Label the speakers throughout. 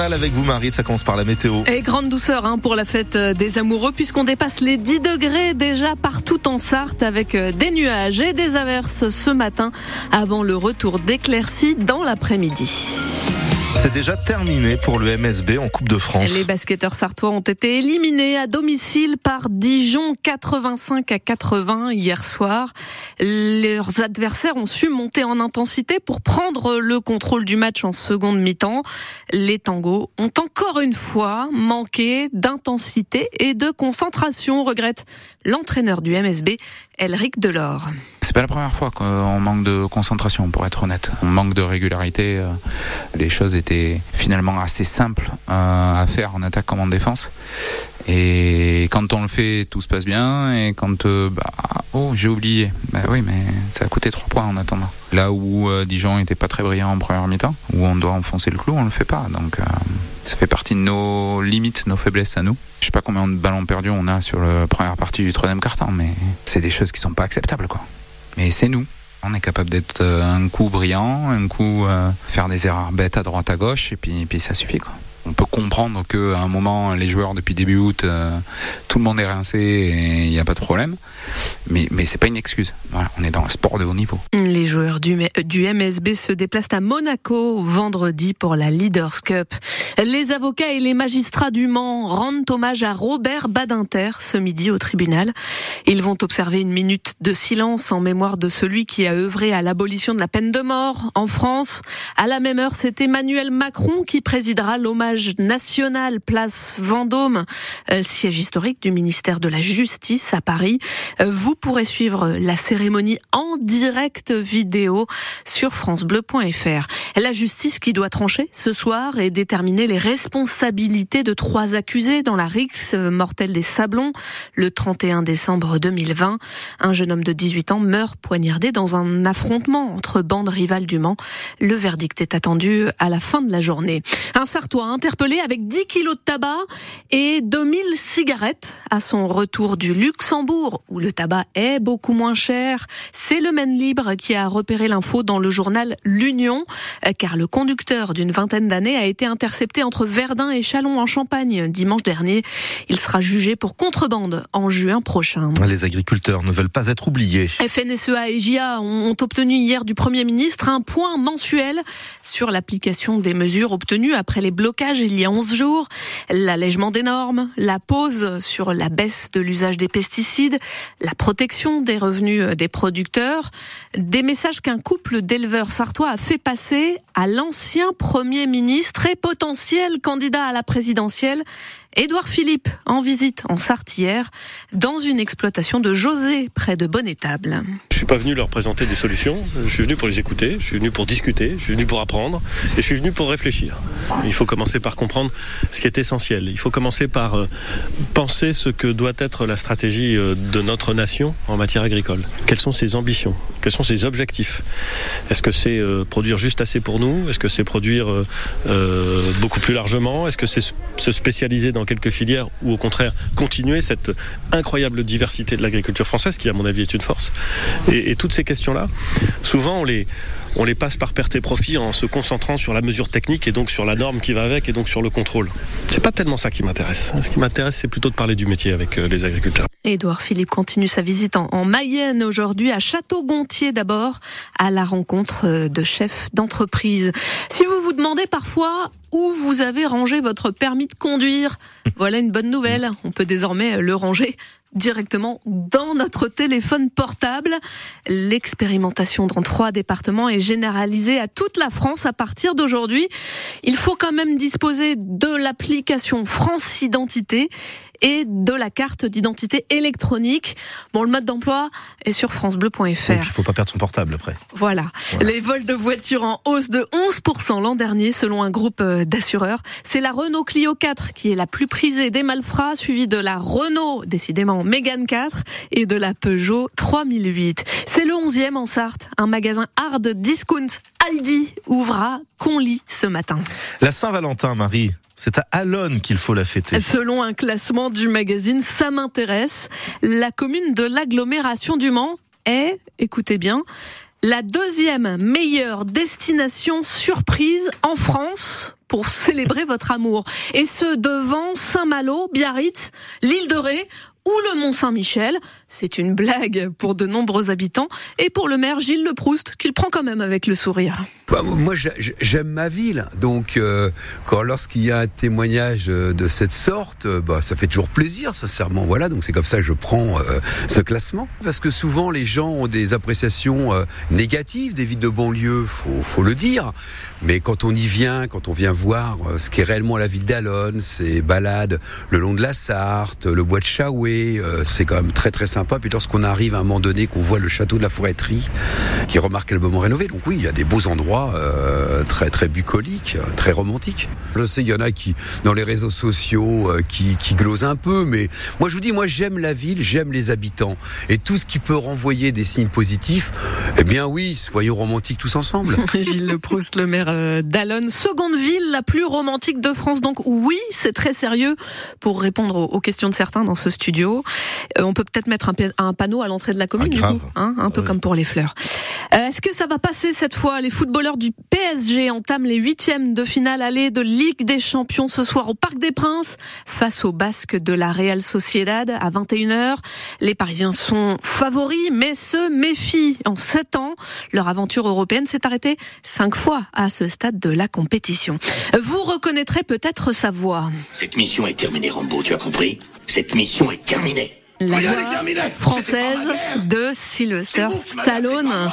Speaker 1: avec vous Marie, ça commence par la météo.
Speaker 2: Et grande douceur hein, pour la fête euh, des amoureux puisqu'on dépasse les 10 degrés déjà partout en Sarthe avec euh, des nuages et des averses ce matin avant le retour d'éclaircies dans l'après-midi.
Speaker 1: C'est déjà terminé pour le MSB en Coupe de France.
Speaker 2: Les basketteurs sartois ont été éliminés à domicile par Dijon 85 à 80 hier soir. Leurs adversaires ont su monter en intensité pour prendre le contrôle du match en seconde mi-temps. Les tangos ont encore une fois manqué d'intensité et de concentration, regrette l'entraîneur du MSB, Elric Delors.
Speaker 3: C'est pas la première fois qu'on manque de concentration, pour être honnête. On manque de régularité. Euh, les choses étaient finalement assez simples euh, à faire en attaque comme en défense. Et quand on le fait, tout se passe bien. Et quand, euh, bah, oh, j'ai oublié. Bah oui, mais ça a coûté trois points en attendant. Là où Dijon n'était pas très brillant en première mi-temps, où on doit enfoncer le clou, on le fait pas. Donc, ça fait partie de nos limites, nos faiblesses à nous. Je sais pas combien de ballons perdus on a sur la première partie du troisième quart-temps, mais c'est des choses qui sont pas acceptables, quoi. Mais c'est nous. On est capable d'être euh, un coup brillant, un coup euh, faire des erreurs bêtes à droite à gauche, et puis, puis ça suffit, quoi on peut comprendre qu'à un moment, les joueurs, depuis début août, euh, tout le monde est rincé et il n'y a pas de problème. Mais, mais c'est pas une excuse. On est dans le sport de haut niveau.
Speaker 2: Les joueurs du, du MSB se déplacent à Monaco vendredi pour la Leaders Cup. Les avocats et les magistrats du Mans rendent hommage à Robert Badinter ce midi au tribunal. Ils vont observer une minute de silence en mémoire de celui qui a œuvré à l'abolition de la peine de mort en France. À la même heure, c'est Emmanuel Macron qui présidera l'hommage national place Vendôme, euh, siège historique du ministère de la Justice à Paris. Euh, vous pourrez suivre la cérémonie en direct vidéo sur francebleu.fr. La justice qui doit trancher ce soir et déterminer les responsabilités de trois accusés dans la rixe mortelle des Sablons le 31 décembre 2020. Un jeune homme de 18 ans meurt poignardé dans un affrontement entre bandes rivales du Mans. Le verdict est attendu à la fin de la journée. Un Sartois interpellé avec 10 kilos de tabac et 2000 cigarettes à son retour du Luxembourg, où le tabac est beaucoup moins cher. C'est le Maine Libre qui a repéré l'info dans le journal L'Union, car le conducteur d'une vingtaine d'années a été intercepté entre Verdun et Chalon en Champagne dimanche dernier. Il sera jugé pour contrebande en juin prochain.
Speaker 1: Les agriculteurs ne veulent pas être oubliés.
Speaker 2: FNSEA et JA ont obtenu hier du Premier ministre un point mensuel sur l'application des mesures obtenues après les blocages il y a 11 jours, l'allègement des normes, la pause sur la baisse de l'usage des pesticides, la protection des revenus des producteurs, des messages qu'un couple d'éleveurs sartois a fait passer à l'ancien Premier ministre et potentiel candidat à la présidentielle Édouard Philippe en visite en Sarthe hier dans une exploitation de José près de Bonnétable.
Speaker 4: Je suis pas venu leur présenter des solutions, je suis venu pour les écouter, je suis venu pour discuter, je suis venu pour apprendre et je suis venu pour réfléchir. Il faut commencer par comprendre ce qui est essentiel. Il faut commencer par euh, penser ce que doit être la stratégie euh, de notre nation en matière agricole. Quelles sont ses ambitions? Quels sont ses objectifs? Est-ce que c'est euh, produire juste assez pour nous? Est-ce que c'est produire beaucoup plus largement? Est-ce que c'est se spécialiser dans quelques filières ou au contraire continuer cette incroyable diversité de l'agriculture française qui à mon avis est une force et, toutes ces questions-là, souvent on les, on les passe par perte et profit en se concentrant sur la mesure technique et donc sur la norme qui va avec et donc sur le contrôle. C'est pas tellement ça qui m'intéresse. Ce qui m'intéresse, c'est plutôt de parler du métier avec euh, les agriculteurs.
Speaker 2: Édouard Philippe continue sa visite en, Mayenne aujourd'hui à Château-Gontier d'abord à la rencontre euh, de chefs d'entreprise. Si vous vous demandez parfois où vous avez rangé votre permis de conduire, voilà une bonne nouvelle. On peut désormais le ranger directement dans notre téléphone portable. L'expérimentation dans trois départements est généralisée à toute la France à partir d'aujourd'hui. Il faut quand même disposer de l'application France Identité et de la carte d'identité électronique. Bon, le mode d'emploi est sur francebleu.fr. Il
Speaker 1: faut pas perdre son portable après.
Speaker 2: Voilà. Les vols de voitures en hausse de 11% l'an dernier selon un groupe euh, d'assureurs. C'est la Renault Clio 4 qui est la plus prisée des malfrats, suivie de la Renault, décidément Mégane 4 et de la Peugeot 3008. C'est le 11e en Sarthe, un magasin hard discount Aldi ouvra Conly ce matin.
Speaker 1: La Saint-Valentin, Marie, c'est à Alonne qu'il faut la fêter.
Speaker 2: Selon un classement du magazine Ça m'intéresse, la commune de l'agglomération du Mans est, écoutez bien, la deuxième meilleure destination surprise en France pour célébrer votre amour. Et ce devant Saint-Malo, Biarritz, l'île de Ré ou le Mont-Saint-Michel. C'est une blague pour de nombreux habitants et pour le maire Gilles Le Proust, qu'il prend quand même avec le sourire.
Speaker 5: Bah, moi, j'aime ma ville, donc euh, quand lorsqu'il y a un témoignage euh, de cette sorte, euh, bah, ça fait toujours plaisir, sincèrement. Voilà, donc c'est comme ça que je prends ce classement, parce que souvent les gens ont des appréciations négatives des villes de banlieue, faut, faut le dire. Mais quand on y vient, quand on vient voir ce qu'est réellement la ville d'Alonne, ces balades le long de la Sarthe, le bois de Chaoué, c'est quand même très très sympa. Puis lorsqu'on arrive à un moment donné, qu'on voit le château de la Forêterie, qui est remarquablement rénové, donc oui, il y a des beaux endroits euh, très très bucolique, très romantique. Je sais, il y en a qui dans les réseaux sociaux euh, qui, qui glosent un peu, mais moi je vous dis, moi j'aime la ville, j'aime les habitants et tout ce qui peut renvoyer des signes positifs. Eh bien oui, soyons romantiques tous ensemble.
Speaker 2: Gilles Le le maire euh, d'Alonne, seconde ville la plus romantique de France. Donc oui, c'est très sérieux pour répondre aux questions de certains dans ce studio. On peut peut-être mettre un, panneau à l'entrée de la commune, ah, du coup, hein, un peu comme pour les fleurs. Est-ce que ça va passer cette fois? Les footballeurs du PSG entament les huitièmes de finale aller de Ligue des Champions ce soir au Parc des Princes face aux Basques de la Real Sociedad à 21h. Les Parisiens sont favoris mais se méfient. En sept ans, leur aventure européenne s'est arrêtée cinq fois à ce stade de la compétition. Vous reconnaîtrez peut-être sa voix.
Speaker 6: Cette mission est terminée, Rambo, tu as compris? Cette mission est terminée.
Speaker 2: La voix française de Sylvester Stallone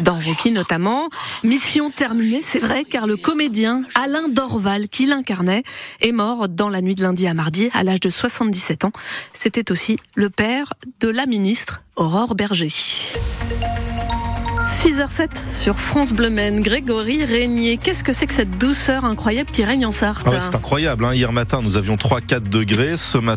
Speaker 2: dans Rocky notamment. Mission terminée, c'est vrai, car le comédien Alain Dorval, qui l'incarnait, est mort dans la nuit de lundi à mardi à l'âge de 77 ans. C'était aussi le père de la ministre Aurore Berger. 6h07 sur France Bleu Maine. Grégory Régnier, qu'est-ce que c'est que cette douceur incroyable qui règne en Sarthe
Speaker 1: ah C'est incroyable. Hein. Hier matin, nous avions 3-4 degrés. Ce matin,